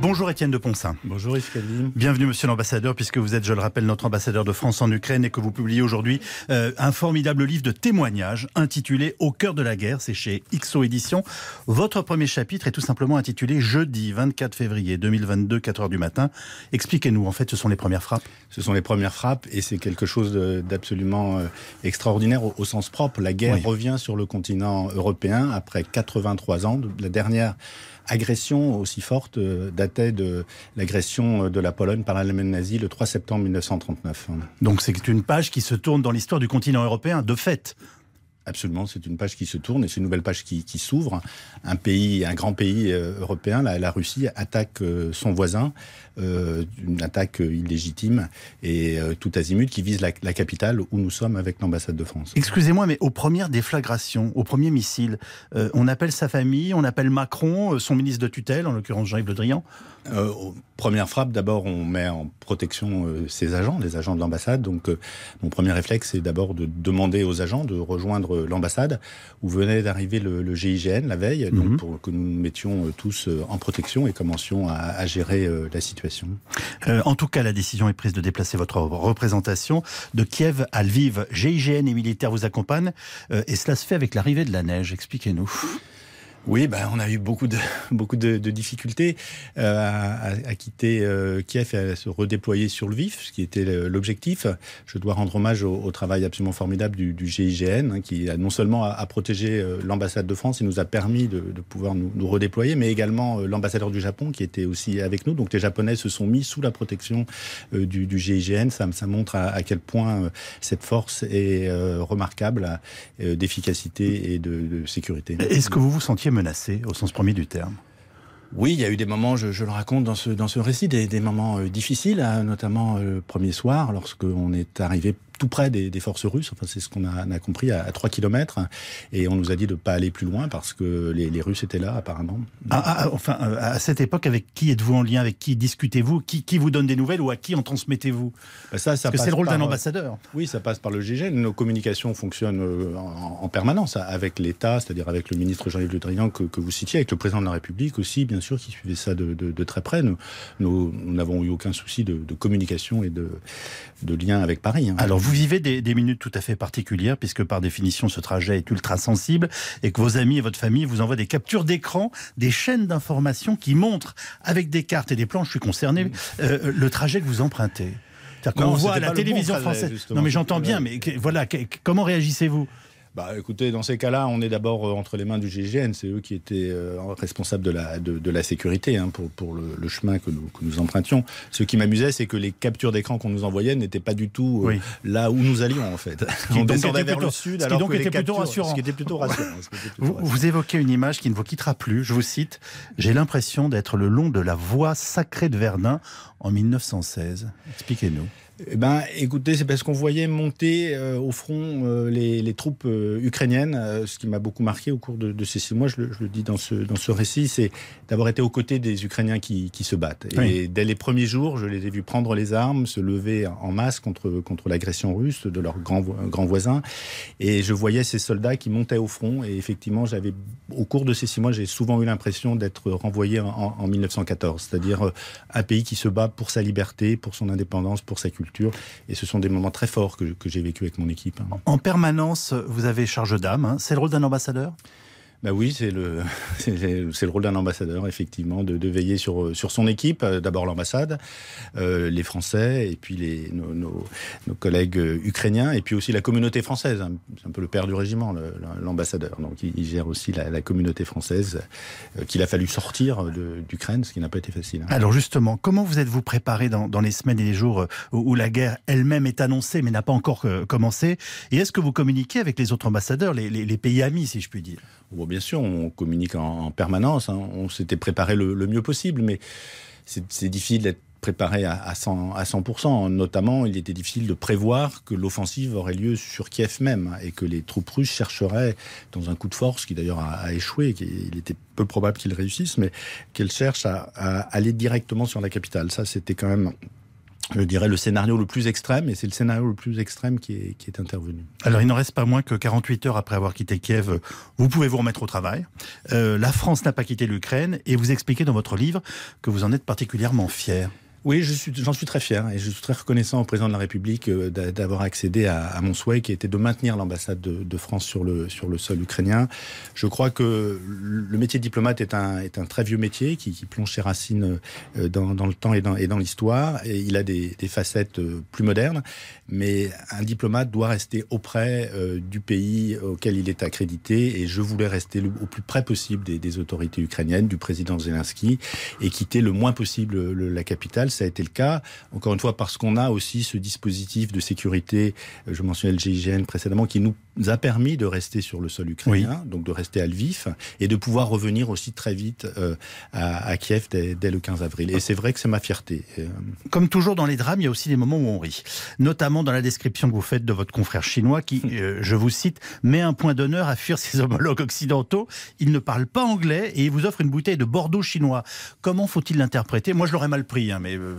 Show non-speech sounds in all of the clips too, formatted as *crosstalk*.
Bonjour Étienne de Ponsin. Bonjour Yves Calvin. Bienvenue Monsieur l'ambassadeur, puisque vous êtes, je le rappelle, notre ambassadeur de France en Ukraine et que vous publiez aujourd'hui euh, un formidable livre de témoignages intitulé Au cœur de la guerre, c'est chez XO Éditions. Votre premier chapitre est tout simplement intitulé Jeudi 24 février 2022, 4 heures du matin. Expliquez-nous, en fait, ce sont les premières frappes Ce sont les premières frappes et c'est quelque chose d'absolument euh, extraordinaire au, sens propre. La guerre revient sur le continent européen après 83 ans. La dernière agression aussi forte euh, datait de l'agression euh, de la Pologne par l'Allemagne nazie le 3 septembre 1939. Donc c'est une page qui se tourne dans l'histoire du continent européen, de fait. Absolument, c'est une page qui se tourne et c'est une nouvelle page qui, s'ouvre. Un pays, un grand pays euh, européen, la, Russie, attaque euh, son voisin, euh, une attaque illégitime et tout azimut qui vise la, capitale où nous sommes avec l'ambassade de France. Excusez-moi, mais aux premières déflagrations, aux premiers missiles, on appelle sa famille, on appelle Macron, son ministre de tutelle, en l'occurrence Jean-Yves Le Drian Première frappe, d'abord, on met en protection ses agents, les agents de l'ambassade. Donc, mon premier réflexe, c'est d'abord de demander aux agents de rejoindre l'ambassade où venait d'arriver le, GIGN la veille, donc mhm. pour que nous nous mettions euh, tous euh, en protection et commencions à, gérer euh, la situation. en tout cas, la décision est prise de déplacer votre représentation de Kiev à Lviv. GIGN et militaires vous accompagnent et cela se fait avec l'arrivée de la neige. Expliquez-nous. Oui, ben, on a eu beaucoup de, *laughs* beaucoup de, difficultés euh, à, quitter euh, Kiev et à se redéployer sur le vif, ce qui était l'objectif. Je dois rendre hommage au, travail absolument formidable du, GIGN, hein, qui a non seulement a, protégé euh, l'ambassade de France et nous a permis de, pouvoir nous, redéployer, mais également l'ambassadeur du Japon qui était aussi avec nous. Donc les Japonais se sont mis sous la protection du, GIGN. Ça, montre à, à, quel point cette force est remarquable d'efficacité et de, de sécurité. Est-ce que vous vous sentiez menacé au sens premier du terme. Oui, il y a eu des moments, je, le raconte dans ce, dans ce récit, des, des moments euh, difficiles, hein, notamment euh, le premier soir, lorsqu'on est arrivé tout près des, forces russes. Enfin, c'est ce qu'on a, compris à, 3 km. Et on nous a dit de ne pas aller plus loin parce que les, Russes étaient là, apparemment. Ah, ah, ah, enfin, euh, à cette époque, avec qui êtes-vous en lien Avec qui discutez-vous qui, qui, vous donne des nouvelles ou à qui en transmettez-vous? Bah, ça, ça Parce que c'est le rôle d'un ambassadeur. Oui, ça passe par le GIGN. Nos communications fonctionnent euh, en, permanence avec l'État, c'est-à-dire avec le ministre Jean-Yves Le Drian que, que, vous citiez, avec le président de la République aussi, bien sûr, qui suivait ça de, de, très près. Nous n'avons eu aucun souci de, communication et de, de lien avec Paris. Hein. Alors, vous vivez des, des minutes tout à fait particulières, puisque par définition, ce trajet est ultra sensible, et que vos amis et votre famille vous envoient des captures d'écran, des chaînes d'informations qui montrent, avec des cartes et des plans, je suis concerné, euh, le trajet que vous empruntez. On voit la télévision française. Non, mais j'entends bien, mais voilà, comment réagissez-vous? Bah, écoutez, dans ces cas-là, on est d'abord euh, entre les mains du GIGN. C'est eux qui étaient euh, responsables de la, de, la sécurité hein, pour, pour le, chemin que nous, que nous empruntions. Ce qui m'amusait, c'est que les captures d'écran qu'on nous envoyait n'étaient pas du tout euh, là où nous allions, en fait. *laughs* on descendait vers le sud, alors donc était plutôt rassurant. Ce qui était plutôt *laughs* rassurant. vous, vous, évoquez une image qui ne vous quittera plus. Je vous cite J'ai l'impression d'être le long de la voie sacrée de Verdun en 1916. Expliquez-nous. Eh ben, écoutez, c'est parce qu'on voyait monter euh, au front euh, les, les, troupes euh, ukrainiennes. ce qui m'a beaucoup marqué au cours de, de ces six mois, je le, je le, dis dans ce, dans ce récit, c'est d'avoir été aux côtés des Ukrainiens qui, qui se battent. Et dès les premiers jours, je les ai vus prendre les armes, se lever en masse contre, contre l'agression russe de leurs grands, grands voisins. Et je voyais ces soldats qui montaient au front. Et effectivement, j'avais, au cours de ces six mois, j'ai souvent eu l'impression d'être renvoyé en, en 1914. C'est-à-dire un pays qui se bat pour sa liberté, pour son indépendance, pour sa culture et ce sont des moments très forts que, j'ai vécu avec mon équipe. Hein. En permanence, vous avez charge d'âme. Hein. C'est le rôle d'un ambassadeur? Bah oui, *laughs* c'est le, rôle d'un ambassadeur, effectivement, de, veiller sur, sur son équipe, euh, d'abord l'ambassade, euh, les Français, et puis nos, collègues euh, ukrainiens, et puis aussi la communauté française. Hein. C'est un peu le père du régiment, l'ambassadeur. Donc il, gère aussi la, communauté française euh, qu'il a fallu sortir d'Ukraine, ce qui n'a pas été facile. Hein. Alors justement, comment vous êtes-vous préparé dans, les semaines et les jours où, la guerre elle-même est annoncée, mais n'a pas encore commencé? Et est-ce que vous communiquez avec les autres ambassadeurs, les pays amis, si je puis dire? Bien sûr, on communique en, permanence. Hein. On s'était préparé le, mieux possible, mais c'est difficile d'être préparé à, 100, à 100%. Notamment, il était difficile de prévoir que l'offensive aurait lieu sur Kiev même et que les troupes russes chercheraient, dans un coup de force qui d'ailleurs a, échoué, il était peu probable qu'ils réussissent, mais qu'elles cherchent à, aller directement sur la capitale. Ça, c'était quand même je dirais, le scénario le plus extrême, et c'est le scénario le plus extrême qui est, intervenu. Alors, il n'en reste pas moins que 48 heures après avoir quitté Kiev, vous pouvez vous remettre au travail. Euh, la France n'a pas quitté l'Ukraine, et vous expliquez dans votre livre que vous en êtes particulièrement fier. Oui, j'en suis très fier et je suis très reconnaissant au président de la République euh, d'avoir accédé à, mon souhait qui était de maintenir l'ambassade de, France sur le, sur le sol ukrainien. Je crois que le métier diplomate est un, est un très vieux métier qui, plonge ses racines euh, dans, le temps et dans, l'histoire il a des, facettes euh, plus modernes. Mais un diplomate doit rester auprès du pays auquel il est accrédité et je voulais rester au plus près possible des, autorités ukrainiennes, du président Zelensky et quitter le moins possible le, la capitale ça a été le cas. Encore une fois, parce qu'on a aussi ce dispositif de sécurité, euh, je mentionnais le GIGN précédemment, qui nous a permis de rester sur le sol ukrainien, oui. donc de rester à Lviv, et de pouvoir revenir aussi très vite euh, à, à, Kiev dès, dès, le 15 avril. Et c'est vrai que c'est ma fierté. Euh, Comme toujours dans les drames, il y a aussi des moments où on rit. Notamment dans la description que vous faites de votre confrère chinois, qui, *laughs* euh, je vous cite, met un point d'honneur à fuir ses homologues occidentaux. Il ne parle pas anglais et il vous offre une bouteille de Bordeaux chinois. Comment faut-il l'interpréter? Moi, je l'aurais mal pris, hein, mais... Euh...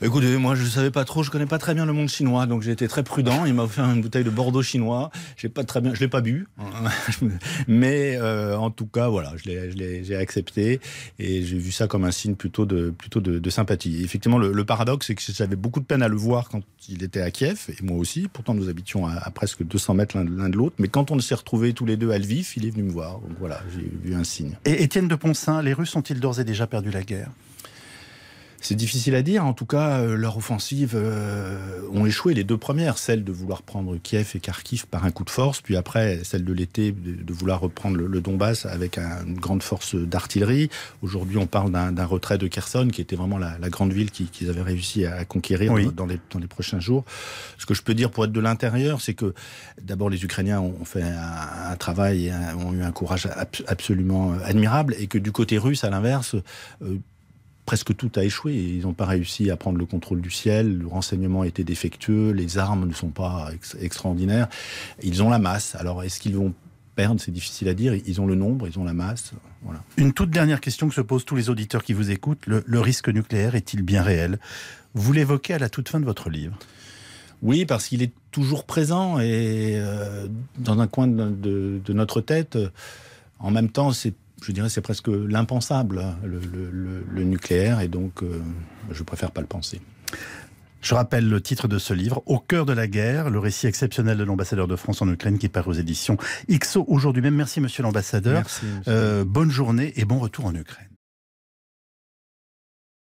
Écoutez, moi, je ne savais pas trop, je connais pas très bien le monde chinois, donc j'ai été très prudent. Il m'a offert une bouteille de Bordeaux chinois. J'ai pas très bien, je l'ai pas bu, *laughs* mais euh, en tout cas, voilà, j'ai accepté et j'ai vu ça comme un signe plutôt de, plutôt de, sympathie. Effectivement, le, le paradoxe, c'est que j'avais beaucoup de peine à le voir quand il était à Kiev et moi aussi. Pourtant, nous habitions à, à presque 200 mètres l'un de l'autre. Mais quand on s'est retrouvés tous les deux à Lviv, il est venu me voir. Donc voilà, j'ai vu un signe. Et Étienne de Poncin, les Russes ont-ils d'ores et déjà perdu la guerre? C'est difficile à dire. En tout cas, euh, leur offensive euh, ont échoué les deux premières, celle de vouloir prendre Kiev et Kharkiv par un coup de force, puis après celle de l'été de, de, vouloir reprendre le, le Donbass avec un, une grande force d'artillerie. Aujourd'hui, on parle d'un retrait de Kherson, qui était vraiment la, la grande ville qu'ils qui avaient réussi à conquérir oui. dans, les, dans les prochains jours. Ce que je peux dire pour être de l'intérieur, c'est que d'abord les Ukrainiens ont fait un, un travail et un, ont eu un courage absolument admirable, et que du côté russe, à l'inverse, euh, presque tout a échoué. Ils n'ont pas réussi à prendre le contrôle du ciel, le renseignement était défectueux, les armes ne sont pas ex extraordinaires. Ils ont la masse. Alors, est-ce qu'ils vont perdre? C'est difficile à dire. Ils ont le nombre, ils ont la masse. Voilà. Une toute dernière question que se posent tous les auditeurs qui vous écoutent. Le, le risque nucléaire est-il bien réel? Vous l'évoquez à la toute fin de votre livre. Oui, parce qu'il est toujours présent et euh, dans un coin de, de, de notre tête. En même temps, c'est je dirais c'est presque l'impensable, le, le, le, nucléaire, et donc euh, je préfère pas le penser. Je rappelle le titre de ce livre, Au cœur de la guerre, le récit exceptionnel de l'ambassadeur de France en Ukraine qui part aux éditions IXO aujourd'hui même. Merci monsieur l'ambassadeur. Euh, bonne journée et bon retour en Ukraine.